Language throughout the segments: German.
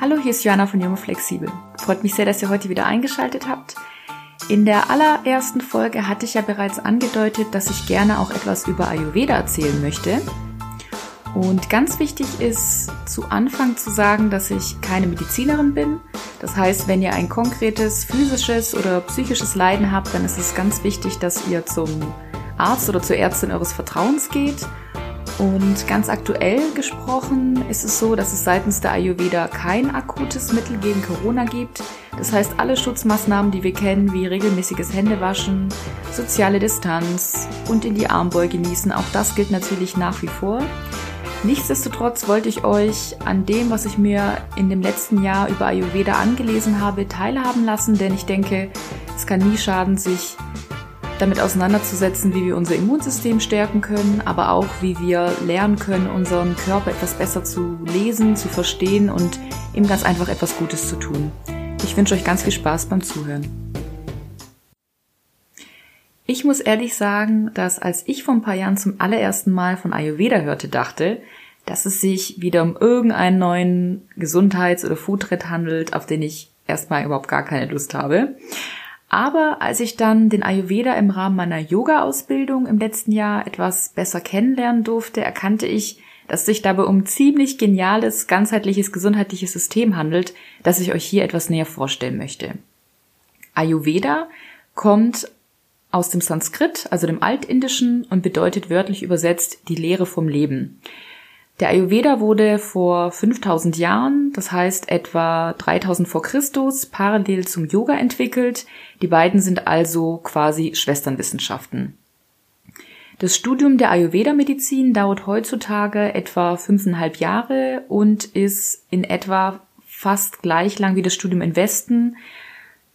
Hallo, hier ist Joanna von Junge Flexibel. Freut mich sehr, dass ihr heute wieder eingeschaltet habt. In der allerersten Folge hatte ich ja bereits angedeutet, dass ich gerne auch etwas über Ayurveda erzählen möchte. Und ganz wichtig ist zu Anfang zu sagen, dass ich keine Medizinerin bin. Das heißt, wenn ihr ein konkretes physisches oder psychisches Leiden habt, dann ist es ganz wichtig, dass ihr zum Arzt oder zur Ärztin eures Vertrauens geht und ganz aktuell gesprochen ist es so, dass es seitens der Ayurveda kein akutes Mittel gegen Corona gibt. Das heißt, alle Schutzmaßnahmen, die wir kennen, wie regelmäßiges Händewaschen, soziale Distanz und in die Armbeuge genießen, auch das gilt natürlich nach wie vor. Nichtsdestotrotz wollte ich euch an dem, was ich mir in dem letzten Jahr über Ayurveda angelesen habe, teilhaben lassen, denn ich denke, es kann nie schaden, sich damit auseinanderzusetzen, wie wir unser Immunsystem stärken können, aber auch wie wir lernen können, unseren Körper etwas besser zu lesen, zu verstehen und ihm ganz einfach etwas Gutes zu tun. Ich wünsche euch ganz viel Spaß beim Zuhören. Ich muss ehrlich sagen, dass als ich vor ein paar Jahren zum allerersten Mal von Ayurveda hörte, dachte, dass es sich wieder um irgendeinen neuen Gesundheits- oder Foodtrend handelt, auf den ich erstmal überhaupt gar keine Lust habe. Aber als ich dann den Ayurveda im Rahmen meiner Yoga-Ausbildung im letzten Jahr etwas besser kennenlernen durfte, erkannte ich, dass sich dabei um ziemlich geniales, ganzheitliches, gesundheitliches System handelt, das ich euch hier etwas näher vorstellen möchte. Ayurveda kommt aus dem Sanskrit, also dem Altindischen, und bedeutet wörtlich übersetzt die Lehre vom Leben. Der Ayurveda wurde vor 5000 Jahren, das heißt etwa 3000 vor Christus, parallel zum Yoga entwickelt. Die beiden sind also quasi Schwesternwissenschaften. Das Studium der Ayurveda-Medizin dauert heutzutage etwa fünfeinhalb Jahre und ist in etwa fast gleich lang wie das Studium im Westen,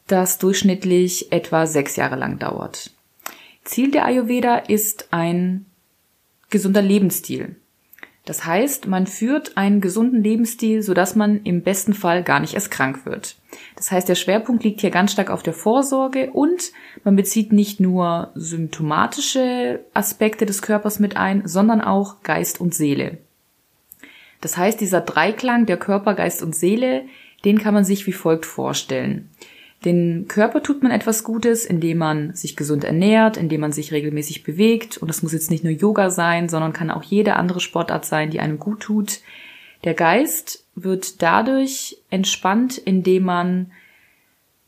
das durchschnittlich etwa sechs Jahre lang dauert. Ziel der Ayurveda ist ein gesunder Lebensstil. Das heißt, man führt einen gesunden Lebensstil, sodass man im besten Fall gar nicht erst krank wird. Das heißt, der Schwerpunkt liegt hier ganz stark auf der Vorsorge und man bezieht nicht nur symptomatische Aspekte des Körpers mit ein, sondern auch Geist und Seele. Das heißt, dieser Dreiklang der Körper, Geist und Seele, den kann man sich wie folgt vorstellen. Den Körper tut man etwas Gutes, indem man sich gesund ernährt, indem man sich regelmäßig bewegt. Und das muss jetzt nicht nur Yoga sein, sondern kann auch jede andere Sportart sein, die einem gut tut. Der Geist wird dadurch entspannt, indem man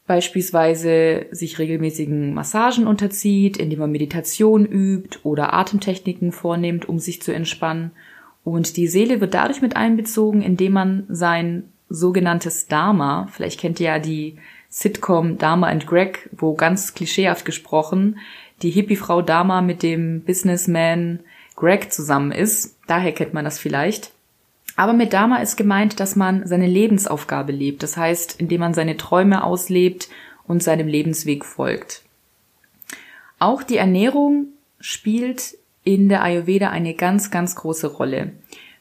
beispielsweise sich regelmäßigen Massagen unterzieht, indem man Meditation übt oder Atemtechniken vornimmt, um sich zu entspannen. Und die Seele wird dadurch mit einbezogen, indem man sein sogenanntes Dharma, vielleicht kennt ihr ja die Sitcom Dharma and Greg, wo ganz klischeehaft gesprochen die Hippie-Frau Dharma mit dem Businessman Greg zusammen ist. Daher kennt man das vielleicht. Aber mit Dharma ist gemeint, dass man seine Lebensaufgabe lebt. Das heißt, indem man seine Träume auslebt und seinem Lebensweg folgt. Auch die Ernährung spielt in der Ayurveda eine ganz, ganz große Rolle.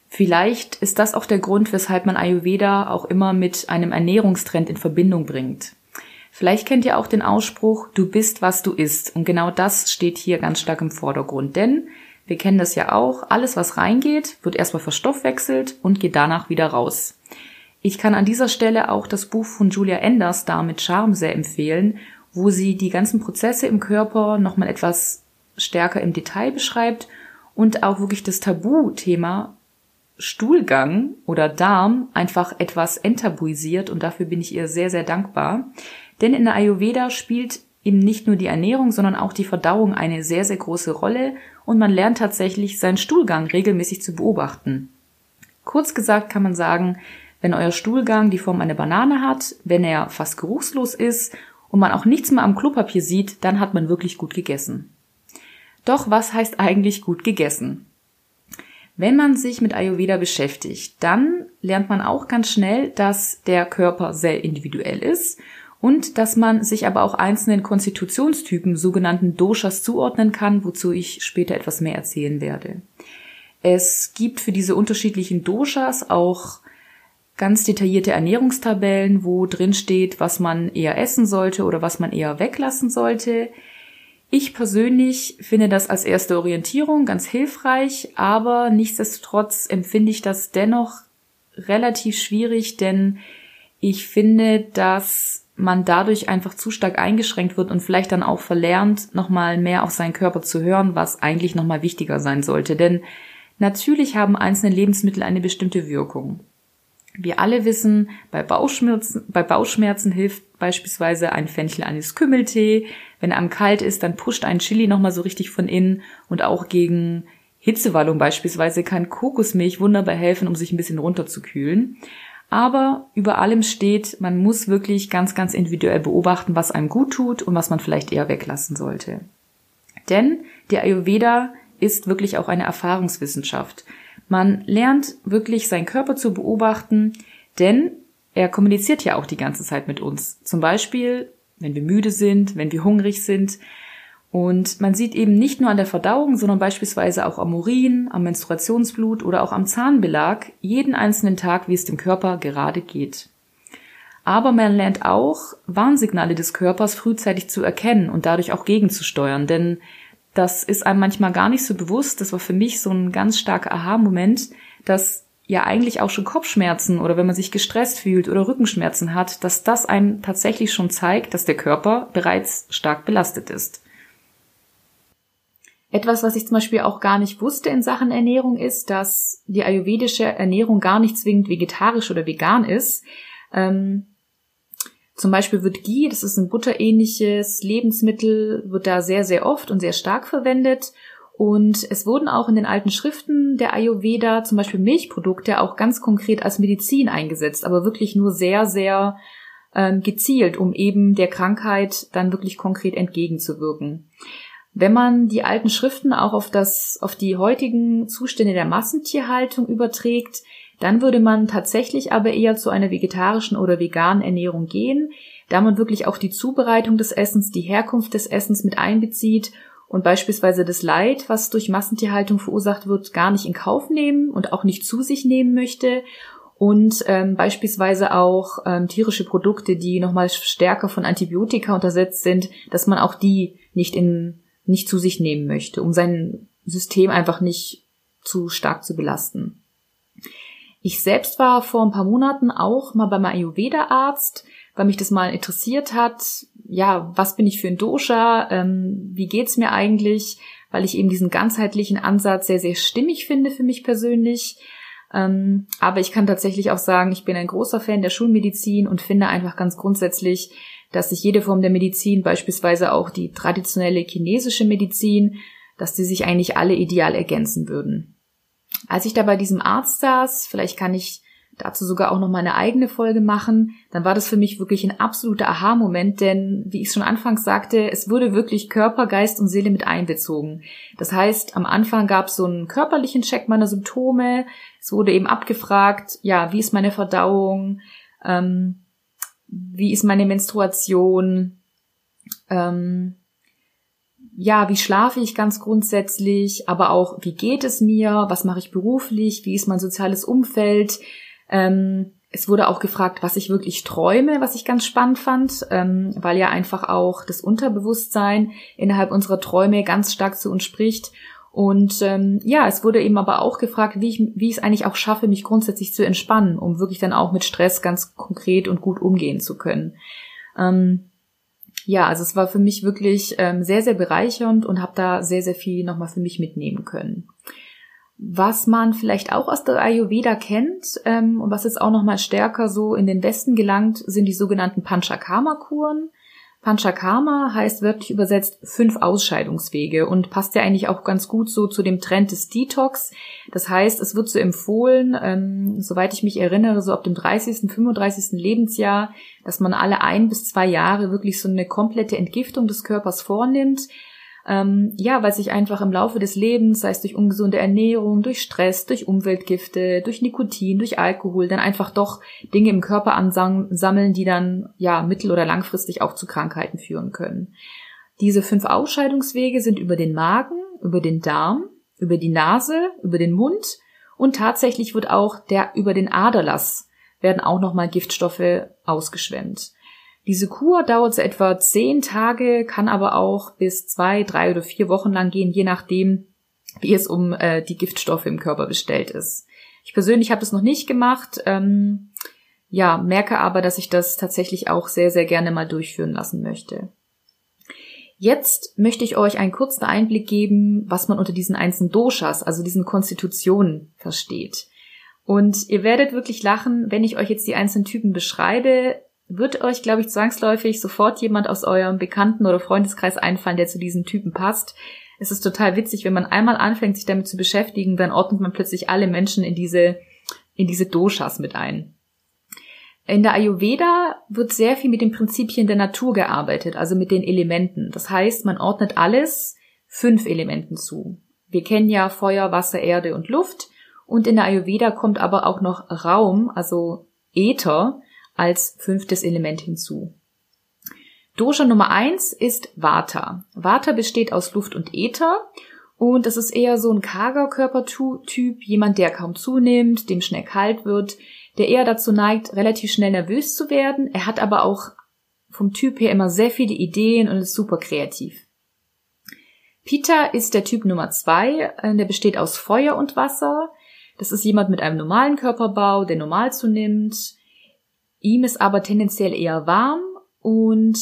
Vielleicht ist das auch der Grund, weshalb man Ayurveda auch immer mit einem Ernährungstrend in Verbindung bringt. Vielleicht kennt ihr auch den Ausspruch, du bist, was du isst. Und genau das steht hier ganz stark im Vordergrund. Denn wir kennen das ja auch, alles, was reingeht, wird erstmal verstoffwechselt und geht danach wieder raus. Ich kann an dieser Stelle auch das Buch von Julia Enders da mit Charme sehr empfehlen, wo sie die ganzen Prozesse im Körper nochmal etwas stärker im Detail beschreibt und auch wirklich das Tabuthema Stuhlgang oder Darm einfach etwas enttabuisiert und dafür bin ich ihr sehr, sehr dankbar. Denn in der Ayurveda spielt eben nicht nur die Ernährung, sondern auch die Verdauung eine sehr, sehr große Rolle und man lernt tatsächlich seinen Stuhlgang regelmäßig zu beobachten. Kurz gesagt kann man sagen, wenn euer Stuhlgang die Form einer Banane hat, wenn er fast geruchslos ist und man auch nichts mehr am Klopapier sieht, dann hat man wirklich gut gegessen. Doch was heißt eigentlich gut gegessen? Wenn man sich mit Ayurveda beschäftigt, dann lernt man auch ganz schnell, dass der Körper sehr individuell ist und dass man sich aber auch einzelnen Konstitutionstypen, sogenannten Doshas, zuordnen kann, wozu ich später etwas mehr erzählen werde. Es gibt für diese unterschiedlichen Doshas auch ganz detaillierte Ernährungstabellen, wo drin steht, was man eher essen sollte oder was man eher weglassen sollte. Ich persönlich finde das als erste Orientierung ganz hilfreich, aber nichtsdestotrotz empfinde ich das dennoch relativ schwierig, denn Ich finde, dass man dadurch einfach zu stark eingeschränkt wird und vielleicht dann auch verlernt, nochmal mehr auf seinen Körper zu hören, was eigentlich nochmal wichtiger sein sollte. Denn natürlich haben einzelne Lebensmittel eine bestimmte Wirkung. Wir alle wissen, bei Bauchschmerzen, bei Bauchschmerzen hilft beispielsweise ein Fenchel eines Kümmeltee. Wenn einem kalt ist, dann pusht ein Chili nochmal so richtig von innen und auch gegen Hitzewallung beispielsweise kann Kokosmilch wunderbar helfen, um sich ein bisschen runterzukühlen. Aber über allem steht, man muss wirklich ganz, ganz individuell beobachten, was einem gut tut und was man vielleicht eher weglassen sollte. Denn der Ayurveda ist wirklich auch eine Erfahrungswissenschaft. Man lernt wirklich seinen Körper zu beobachten, denn er kommuniziert ja auch die ganze Zeit mit uns. Zum Beispiel, wenn wir müde sind, wenn wir hungrig sind. Und man sieht eben nicht nur an der Verdauung, sondern beispielsweise auch am Urin, am Menstruationsblut oder auch am Zahnbelag jeden einzelnen Tag, wie es dem Körper gerade geht. Aber man lernt auch, Warnsignale des Körpers frühzeitig zu erkennen und dadurch auch gegenzusteuern, denn das ist einem manchmal gar nicht so bewusst. Das war für mich so ein ganz starker Aha-Moment, dass ja eigentlich auch schon Kopfschmerzen oder wenn man sich gestresst fühlt oder Rückenschmerzen hat, dass das einem tatsächlich schon zeigt, dass der Körper bereits stark belastet ist. Etwas, was ich zum Beispiel auch gar nicht wusste in Sachen Ernährung, ist, dass die ayurvedische Ernährung gar nicht zwingend vegetarisch oder vegan ist. Ähm, zum Beispiel wird Ghee, das ist ein butterähnliches Lebensmittel, wird da sehr, sehr oft und sehr stark verwendet. Und es wurden auch in den alten Schriften der Ayurveda zum Beispiel Milchprodukte auch ganz konkret als Medizin eingesetzt, aber wirklich nur sehr, sehr ähm, gezielt, um eben der Krankheit dann wirklich konkret entgegenzuwirken. Wenn man die alten Schriften auch auf das, auf die heutigen Zustände der Massentierhaltung überträgt, dann würde man tatsächlich aber eher zu einer vegetarischen oder veganen Ernährung gehen, da man wirklich auch die Zubereitung des Essens, die Herkunft des Essens mit einbezieht und beispielsweise das Leid, was durch Massentierhaltung verursacht wird, gar nicht in Kauf nehmen und auch nicht zu sich nehmen möchte und ähm, beispielsweise auch ähm, tierische Produkte, die nochmal stärker von Antibiotika untersetzt sind, dass man auch die nicht in nicht zu sich nehmen möchte, um sein System einfach nicht zu stark zu belasten. Ich selbst war vor ein paar Monaten auch mal beim Ayurveda-Arzt, weil mich das mal interessiert hat. Ja, was bin ich für ein Dosha? Ähm, wie geht's mir eigentlich? Weil ich eben diesen ganzheitlichen Ansatz sehr, sehr stimmig finde für mich persönlich. Ähm, aber ich kann tatsächlich auch sagen, ich bin ein großer Fan der Schulmedizin und finde einfach ganz grundsätzlich, dass sich jede Form der Medizin, beispielsweise auch die traditionelle chinesische Medizin, dass die sich eigentlich alle ideal ergänzen würden. Als ich da bei diesem Arzt saß, vielleicht kann ich dazu sogar auch noch mal eine eigene Folge machen, dann war das für mich wirklich ein absoluter Aha-Moment, denn wie ich schon anfangs sagte, es wurde wirklich Körper, Geist und Seele mit einbezogen. Das heißt, am Anfang gab es so einen körperlichen Check meiner Symptome, es wurde eben abgefragt, ja, wie ist meine Verdauung, ähm, wie ist meine Menstruation, ähm, ja, wie schlafe ich ganz grundsätzlich, aber auch, wie geht es mir, was mache ich beruflich, wie ist mein soziales Umfeld. Ähm, es wurde auch gefragt, was ich wirklich träume, was ich ganz spannend fand, ähm, weil ja einfach auch das Unterbewusstsein innerhalb unserer Träume ganz stark zu uns spricht. Und ähm, ja, es wurde eben aber auch gefragt, wie ich, wie es eigentlich auch schaffe, mich grundsätzlich zu entspannen, um wirklich dann auch mit Stress ganz konkret und gut umgehen zu können. Ähm, ja, also es war für mich wirklich ähm, sehr, sehr bereichernd und habe da sehr, sehr viel nochmal für mich mitnehmen können. Was man vielleicht auch aus der Ayurveda kennt ähm, und was jetzt auch nochmal stärker so in den Westen gelangt, sind die sogenannten Panchakarma-Kuren. Panchakarma heißt wörtlich übersetzt fünf Ausscheidungswege und passt ja eigentlich auch ganz gut so zu dem Trend des Detox. Das heißt, es wird so empfohlen, ähm, soweit ich mich erinnere, so ab dem 30., 35. Lebensjahr, dass man alle ein bis zwei Jahre wirklich so eine komplette Entgiftung des Körpers vornimmt ähm, ja, weil sich einfach im Laufe des Lebens, sei es durch ungesunde Ernährung, durch Stress, durch Umweltgifte, durch Nikotin, durch Alkohol, dann einfach doch Dinge im Körper ansammeln, die dann ja mittel- oder langfristig auch zu Krankheiten führen können. Diese fünf Ausscheidungswege sind über den Magen, über den Darm, über die Nase, über den Mund und tatsächlich wird auch der über den Aderlass werden auch nochmal Giftstoffe ausgeschwemmt. Diese Kur dauert so etwa zehn Tage, kann aber auch bis zwei, drei oder vier Wochen lang gehen, je nachdem, wie es um äh, die Giftstoffe im Körper bestellt ist. Ich persönlich habe das noch nicht gemacht. Ähm, ja, merke aber, dass ich das tatsächlich auch sehr, sehr gerne mal durchführen lassen möchte. Jetzt möchte ich euch einen kurzen Einblick geben, was man unter diesen einzelnen Doshas, also diesen Konstitutionen, versteht. Und ihr werdet wirklich lachen, wenn ich euch jetzt die einzelnen Typen beschreibe, wird euch, glaube ich, zwangsläufig sofort jemand aus eurem Bekannten- oder Freundeskreis einfallen, der zu diesen Typen passt. Es ist total witzig, wenn man einmal anfängt, sich damit zu beschäftigen, dann ordnet man plötzlich alle Menschen in diese, in diese Doshas mit ein. In der Ayurveda wird sehr viel mit den Prinzipien der Natur gearbeitet, also mit den Elementen. Das heißt, man ordnet alles fünf Elementen zu. Wir kennen ja Feuer, Wasser, Erde und Luft. Und in der Ayurveda kommt aber auch noch Raum, also Äther, als fünftes Element hinzu. Dosha Nummer eins ist Vata. Vata besteht aus Luft und Äther und das ist eher so ein karger Körpertyp, jemand, der kaum zunimmt, dem schnell kalt wird, der eher dazu neigt, relativ schnell nervös zu werden. Er hat aber auch vom Typ her immer sehr viele Ideen und ist super kreativ. Peter ist der Typ Nummer zwei, äh, der besteht aus Feuer und Wasser. Das ist jemand mit einem normalen Körperbau, der normal zunimmt. Ihm ist aber tendenziell eher warm und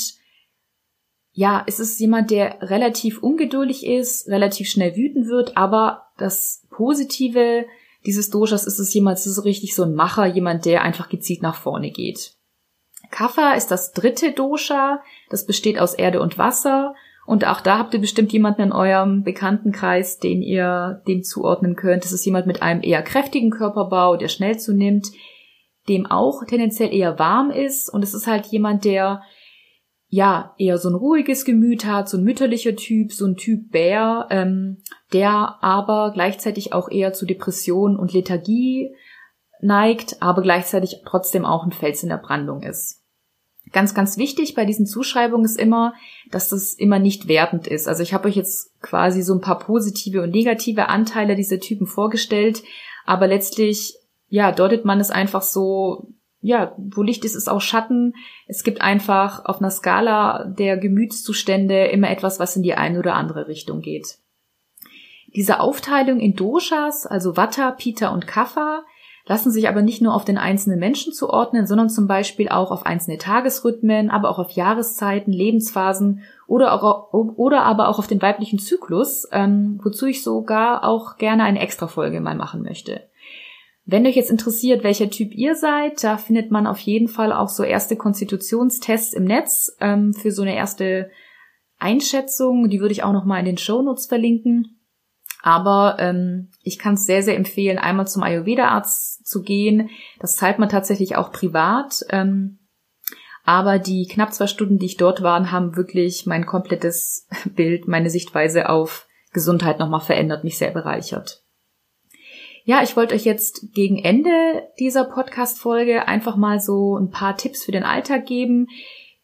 ja, es ist jemand, der relativ ungeduldig ist, relativ schnell wütend wird, aber das Positive dieses Doshas ist es jemand, es ist richtig so ein Macher, jemand, der einfach gezielt nach vorne geht. Kapha ist das dritte Dosha, das besteht aus Erde und Wasser und auch da habt ihr bestimmt jemanden in eurem Bekanntenkreis, den ihr dem zuordnen könnt. Das ist jemand mit einem eher kräftigen Körperbau, der schnell zunimmt, dem auch tendenziell eher warm ist und es ist halt jemand, der ja, eher so ein ruhiges Gemüt hat, so ein mütterlicher Typ, so ein Typ Bär, ähm, der aber gleichzeitig auch eher zu Depression und Lethargie neigt, aber gleichzeitig trotzdem auch ein Fels in der Brandung ist. Ganz, ganz wichtig bei diesen Zuschreibungen ist immer, dass das immer nicht wertend ist. Also ich habe euch jetzt quasi so ein paar positive und negative Anteile dieser Typen vorgestellt, aber letztlich, ja, deutet man es einfach so ja, wo Licht ist, ist auch Schatten. Es gibt einfach auf einer Skala der Gemütszustände immer etwas, was in die eine oder andere Richtung geht. Diese Aufteilung in Doshas, also Vata, Pita und Kapha, lassen sich aber nicht nur auf den einzelnen Menschen zuordnen, sondern zum Beispiel auch auf einzelne Tagesrhythmen, aber auch auf Jahreszeiten, Lebensphasen oder, auch, oder aber auch auf den weiblichen Zyklus, ähm, wozu ich sogar auch gerne eine Extra-Folge mal machen möchte. Wenn euch jetzt interessiert, welcher Typ ihr seid, da findet man auf jeden Fall auch so erste Konstitutionstests im Netz ähm, für so eine erste Einschätzung. Die würde ich auch noch mal in den Shownotes verlinken. Aber ähm, ich kann es sehr, sehr empfehlen, einmal zum Ayurveda-Arzt zu gehen. Das zahlt man tatsächlich auch privat. Ähm, aber die knapp zwei Stunden, die ich dort war, haben wirklich mein komplettes Bild, meine Sichtweise auf Gesundheit nochmal verändert, mich sehr bereichert. Ja, ich wollte euch jetzt gegen Ende dieser Podcast-Folge einfach mal so ein paar Tipps für den Alltag geben,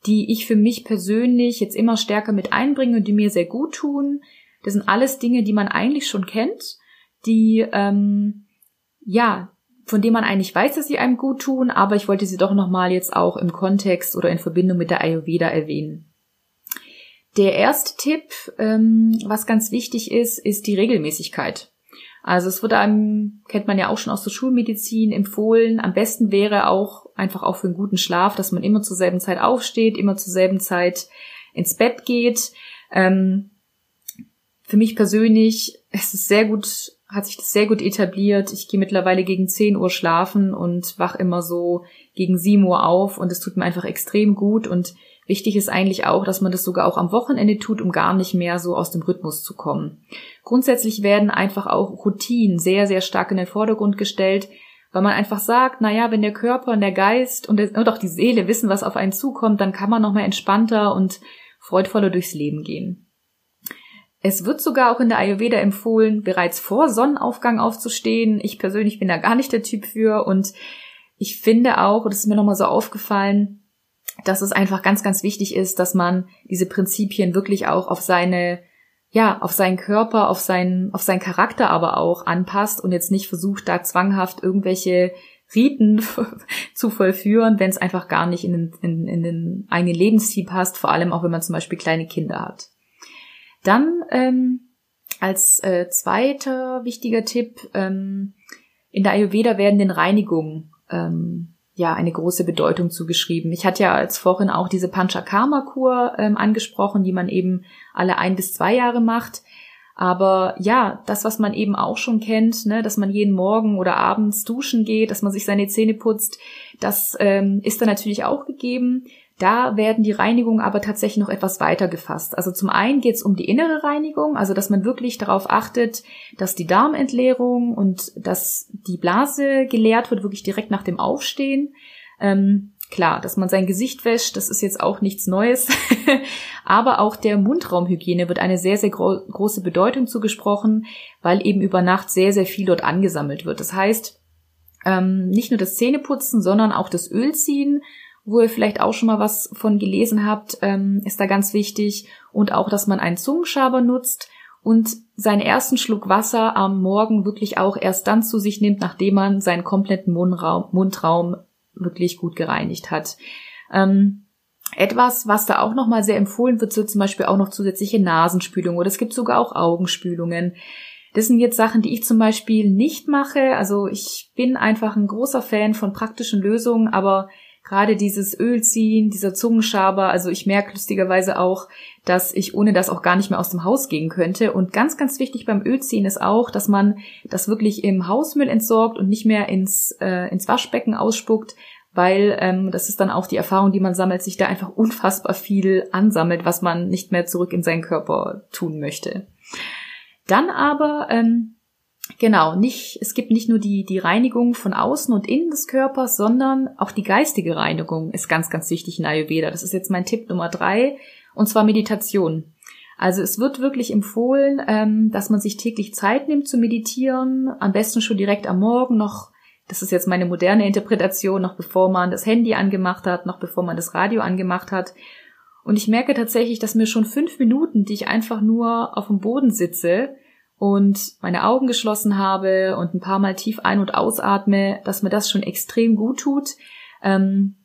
die ich für mich persönlich jetzt immer stärker mit einbringe und die mir sehr gut tun. Das sind alles Dinge, die man eigentlich schon kennt, die, ähm, ja, von denen man eigentlich weiß, dass sie einem gut tun, aber ich wollte sie doch nochmal jetzt auch im Kontext oder in Verbindung mit der Ayurveda erwähnen. Der erste Tipp, ähm, was ganz wichtig ist, ist die Regelmäßigkeit. Also es wird einem, kennt man ja auch schon aus der Schulmedizin, empfohlen. Am besten wäre auch einfach auch für einen guten Schlaf, dass man immer zur selben Zeit aufsteht, immer zur selben Zeit ins Bett geht. Ähm, für mich persönlich es ist sehr gut, hat sich das sehr gut etabliert. Ich gehe mittlerweile gegen 10 Uhr schlafen und wach immer so gegen 7 Uhr auf und es tut mir einfach extrem gut und Wichtig ist eigentlich auch, dass man das sogar auch am Wochenende tut, um gar nicht mehr so aus dem Rhythmus zu kommen. Grundsätzlich werden einfach auch Routinen sehr, sehr stark in den Vordergrund gestellt, weil man einfach sagt, na ja, wenn der Körper und der Geist und, der, und auch die Seele wissen, was auf einen zukommt, dann kann man noch mal entspannter und freudvoller durchs Leben gehen. Es wird sogar auch in der Ayurveda empfohlen, bereits vor Sonnenaufgang aufzustehen. Ich persönlich bin da gar nicht der Typ für und ich finde auch, und das ist mir nochmal so aufgefallen, dass es einfach ganz, ganz wichtig ist, dass man diese Prinzipien wirklich auch auf seine, ja, auf seinen Körper, auf seinen, auf seinen Charakter aber auch anpasst und jetzt nicht versucht, da zwanghaft irgendwelche Riten zu vollführen, wenn es einfach gar nicht in den, in, in den eigenen Lebensstil passt, vor allem auch wenn man zum Beispiel kleine Kinder hat. Dann ähm, als äh, zweiter wichtiger Tipp, ähm, in der Ayurveda werden den Reinigungen ähm, ja eine große Bedeutung zugeschrieben. Ich hatte ja als vorhin auch diese Panchakarma-Kur ähm, angesprochen, die man eben alle ein bis zwei Jahre macht. Aber ja, das, was man eben auch schon kennt, ne, dass man jeden Morgen oder abends duschen geht, dass man sich seine Zähne putzt, das ähm, ist dann natürlich auch gegeben. Da werden die Reinigungen aber tatsächlich noch etwas weiter gefasst. Also zum einen geht es um die innere Reinigung, also dass man wirklich darauf achtet, dass die Darmentleerung und dass die Blase geleert wird, wirklich direkt nach dem Aufstehen. Ähm, klar, dass man sein Gesicht wäscht, das ist jetzt auch nichts Neues. aber auch der Mundraumhygiene wird eine sehr, sehr gro große Bedeutung zugesprochen, weil eben über Nacht sehr, sehr viel dort angesammelt wird. Das heißt, ähm, nicht nur das Zähneputzen, sondern auch das Ölziehen wo ihr vielleicht auch schon mal was von gelesen habt, ähm, ist da ganz wichtig. Und auch, dass man einen Zungenschaber nutzt und seinen ersten Schluck Wasser am Morgen wirklich auch erst dann zu sich nimmt, nachdem man seinen kompletten Mundraum, Mundraum wirklich gut gereinigt hat. Ähm, etwas, was da auch nochmal sehr empfohlen wird, sind zum Beispiel auch noch zusätzliche Nasenspülungen oder es gibt sogar auch Augenspülungen. Das sind jetzt Sachen, die ich zum Beispiel nicht mache. Also ich bin einfach ein großer Fan von praktischen Lösungen, aber gerade dieses Ölziehen, dieser Zungenschaber, also ich merke lustigerweise auch, dass ich ohne das auch gar nicht mehr aus dem Haus gehen könnte. Und ganz, ganz wichtig beim Ölziehen ist auch, dass man das wirklich im Hausmüll entsorgt und nicht mehr ins, äh, ins Waschbecken ausspuckt, weil ähm, das ist dann auch die Erfahrung, die man sammelt, sich da einfach unfassbar viel ansammelt, was man nicht mehr zurück in seinen Körper tun möchte. Dann aber ähm, Genau, nicht, es gibt nicht nur die, die Reinigung von außen und innen des Körpers, sondern auch die geistige Reinigung ist ganz, ganz wichtig in Ayurveda. Das ist jetzt mein Tipp Nummer drei, und zwar Meditation. Also es wird wirklich empfohlen, ähm, dass man sich täglich Zeit nimmt zu meditieren, am besten schon direkt am Morgen noch, das ist jetzt meine moderne Interpretation, noch bevor man das Handy angemacht hat, noch bevor man das Radio angemacht hat. Und ich merke tatsächlich, dass mir schon fünf Minuten, die ich einfach nur auf dem Boden sitze, und meine Augen geschlossen habe und ein paar Mal tief ein- und ausatme, dass mir das schon extrem gut tut. Ähm,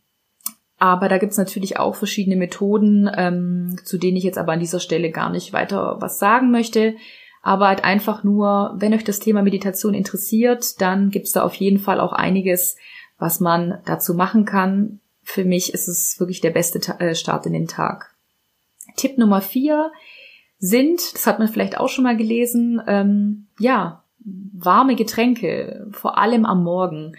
aber da gibt's natürlich auch verschiedene Methoden, ähm, zu denen ich jetzt aber an dieser Stelle gar nicht weiter was sagen möchte. Aber halt einfach nur, wenn euch das Thema Meditation interessiert, dann gibt's da auf jeden Fall auch einiges, was man dazu machen kann. Für mich ist es wirklich der beste äh, Start in den Tag. Tipp Nummer vier sind, das hat man vielleicht auch schon mal gelesen, ähm, ja, warme Getränke, vor allem am Morgen.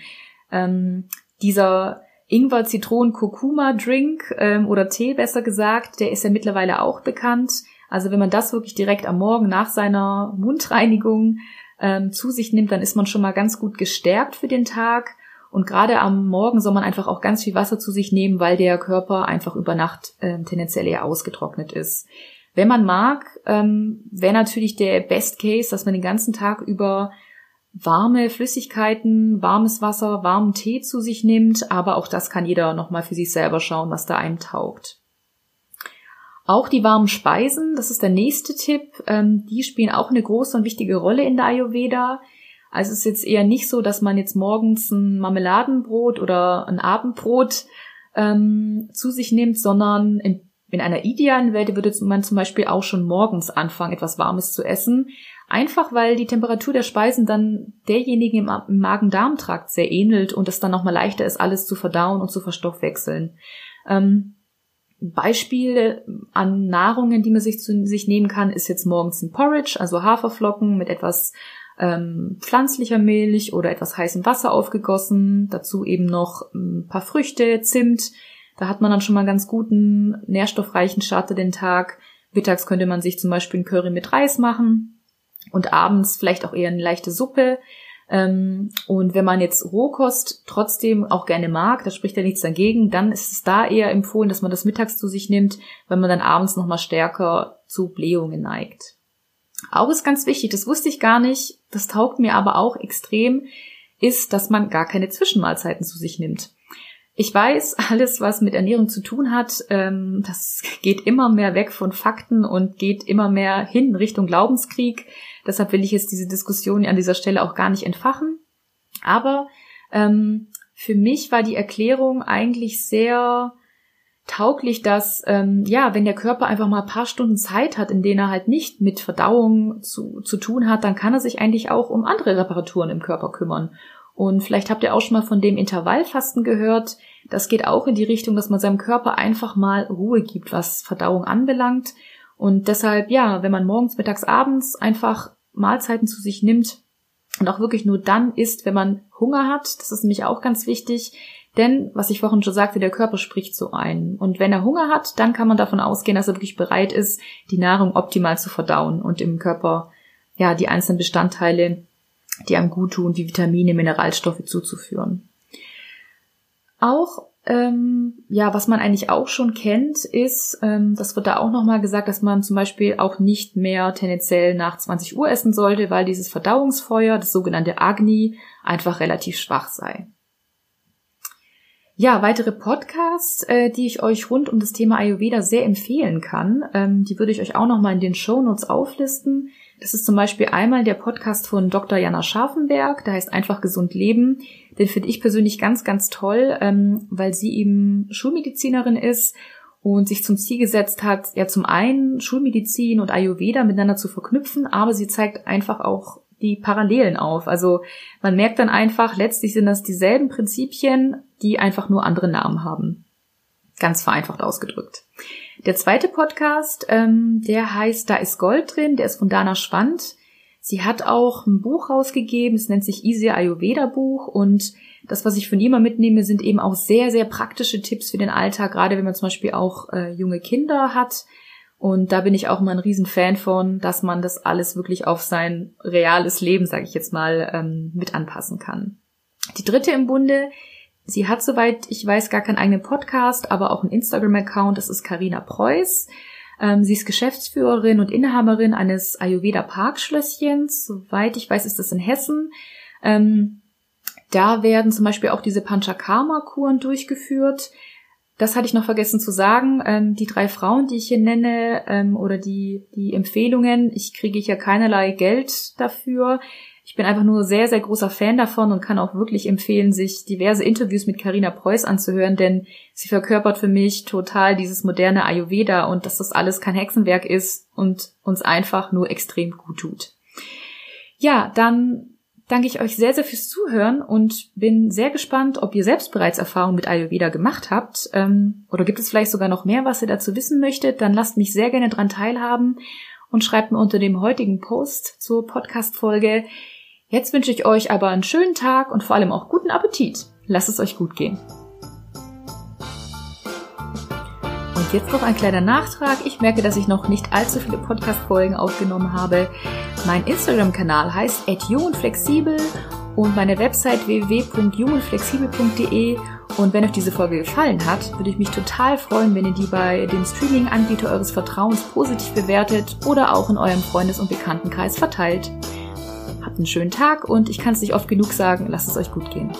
Ähm, dieser Ingwer-Zitronen-Kurkuma-Drink ähm, oder Tee besser gesagt, der ist ja mittlerweile auch bekannt. Also wenn man das wirklich direkt am Morgen nach seiner Mundreinigung ähm, zu sich nimmt, dann ist man schon mal ganz gut gestärkt für den Tag. Und gerade am Morgen soll man einfach auch ganz viel Wasser zu sich nehmen, weil der Körper einfach über Nacht äh, tendenziell eher ausgetrocknet ist. Wenn man mag, ähm, wäre natürlich der Best Case, dass man den ganzen Tag über warme Flüssigkeiten, warmes Wasser, warmen Tee zu sich nimmt, aber auch das kann jeder nochmal für sich selber schauen, was da einem taugt. Auch die warmen Speisen, das ist der nächste Tipp, ähm, die spielen auch eine große und wichtige Rolle in der Ayurveda. Also es ist jetzt eher nicht so, dass man jetzt morgens ein Marmeladenbrot oder ein Abendbrot ähm, zu sich nimmt, sondern im in einer idealen Welt würde man zum Beispiel auch schon morgens anfangen, etwas Warmes zu essen. Einfach weil die Temperatur der Speisen dann derjenigen im Magen-Darm-Trakt sehr ähnelt und es dann nochmal leichter ist, alles zu verdauen und zu verstoffwechseln. Ähm, Beispiele an Nahrungen, die man sich zu sich nehmen kann, ist jetzt morgens ein Porridge, also Haferflocken mit etwas ähm, pflanzlicher Milch oder etwas heißem Wasser aufgegossen. Dazu eben noch ein paar Früchte, Zimt, da hat man dann schon mal ganz guten, nährstoffreichen Start den Tag. Mittags könnte man sich zum Beispiel ein Curry mit Reis machen und abends vielleicht auch eher eine leichte Suppe. Ähm, und wenn man jetzt Rohkost trotzdem auch gerne mag, da spricht ja nichts dagegen, dann ist es da eher empfohlen, dass man das mittags zu sich nimmt, wenn man dann abends nochmal stärker zu Blähungen neigt. Auch ist ganz wichtig, das wusste ich gar nicht, das taugt mir aber auch extrem, ist, dass man gar keine Zwischenmahlzeiten zu sich nimmt. Ich weiß, alles, was mit Ernährung zu tun hat, ähm, das geht immer mehr weg von Fakten und geht immer mehr hin Richtung Glaubenskrieg. Deshalb will ich jetzt diese Diskussion an dieser Stelle auch gar nicht entfachen. Aber ähm, für mich war die Erklärung eigentlich sehr tauglich, dass ähm, ja, wenn der Körper einfach mal ein paar Stunden Zeit hat, in denen er halt nicht mit Verdauung zu, zu tun hat, dann kann er sich eigentlich auch um andere Reparaturen im Körper kümmern. Und vielleicht habt ihr auch schon mal von dem Intervallfasten gehört. Das geht auch in die Richtung, dass man seinem Körper einfach mal Ruhe gibt, was Verdauung anbelangt. Und deshalb, ja, wenn man morgens, mittags, abends einfach Mahlzeiten zu sich nimmt und auch wirklich nur dann isst, wenn man Hunger hat, das ist nämlich auch ganz wichtig. Denn, was ich vorhin schon sagte, der Körper spricht so ein. Und wenn er Hunger hat, dann kann man davon ausgehen, dass er wirklich bereit ist, die Nahrung optimal zu verdauen und im Körper, ja, die einzelnen Bestandteile die einem gut tun, wie Vitamine, Mineralstoffe zuzuführen. Auch ähm, ja, was man eigentlich auch schon kennt, ist, ähm, das wird da auch nochmal gesagt, dass man zum Beispiel auch nicht mehr tendenziell nach 20 Uhr essen sollte, weil dieses Verdauungsfeuer, das sogenannte Agni, einfach relativ schwach sei. Ja, weitere Podcasts, äh, die ich euch rund um das Thema Ayurveda sehr empfehlen kann, ähm, die würde ich euch auch nochmal in den Show Notes auflisten. Das ist zum Beispiel einmal der Podcast von Dr. Jana Scharfenberg, der heißt einfach gesund leben. Den finde ich persönlich ganz, ganz toll, ähm, weil sie eben Schulmedizinerin ist und sich zum Ziel gesetzt hat, ja zum einen Schulmedizin und Ayurveda miteinander zu verknüpfen, aber sie zeigt einfach auch die Parallelen auf. Also man merkt dann einfach, letztlich sind das dieselben Prinzipien, die einfach nur andere Namen haben. Ganz vereinfacht ausgedrückt. Der zweite Podcast, ähm, der heißt Da ist Gold drin, der ist von Dana Schwand. Sie hat auch ein Buch rausgegeben, es nennt sich Easy Ayurveda Buch und das, was ich von ihr mal mitnehme, sind eben auch sehr, sehr praktische Tipps für den Alltag, gerade wenn man zum Beispiel auch äh, junge Kinder hat. Und da bin ich auch immer ein Riesenfan von, dass man das alles wirklich auf sein reales Leben, sage ich jetzt mal, ähm, mit anpassen kann. Die dritte im Bunde Sie hat, soweit ich weiß, gar keinen eigenen Podcast, aber auch einen Instagram-Account. Das ist Karina Preuß. Ähm, sie ist Geschäftsführerin und Inhaberin eines Ayurveda Parkschlösschens. Soweit ich weiß, ist das in Hessen. Ähm, da werden zum Beispiel auch diese Panchakarma-Kuren durchgeführt. Das hatte ich noch vergessen zu sagen. Ähm, die drei Frauen, die ich hier nenne, oder die, die Empfehlungen, ich kriege hier keinerlei Geld dafür. Ich bin einfach nur sehr, sehr großer Fan davon und kann auch wirklich empfehlen, sich diverse Interviews mit Karina Preuß anzuhören, denn sie verkörpert für mich total dieses moderne Ayurveda und dass das alles kein Hexenwerk ist und uns einfach nur extrem gut tut. Ja, dann danke ich euch sehr, sehr fürs Zuhören und bin sehr gespannt, ob ihr selbst bereits Erfahrungen mit Ayurveda gemacht habt. Ähm, oder gibt es vielleicht sogar noch mehr, was ihr dazu wissen möchtet? Dann lasst mich sehr gerne dran teilhaben und schreibt mir unter dem heutigen Post zur Podcast-Folge, Jetzt wünsche ich euch aber einen schönen Tag und vor allem auch guten Appetit. Lasst es euch gut gehen. Und jetzt noch ein kleiner Nachtrag. Ich merke, dass ich noch nicht allzu viele Podcast-Folgen aufgenommen habe. Mein Instagram-Kanal heißt @jungundflexibel und meine Website www.jungundflexibel.de. Und wenn euch diese Folge gefallen hat, würde ich mich total freuen, wenn ihr die bei dem Streaming-Anbieter eures Vertrauens positiv bewertet oder auch in eurem Freundes- und Bekanntenkreis verteilt. Einen schönen Tag und ich kann es nicht oft genug sagen, lasst es euch gut gehen.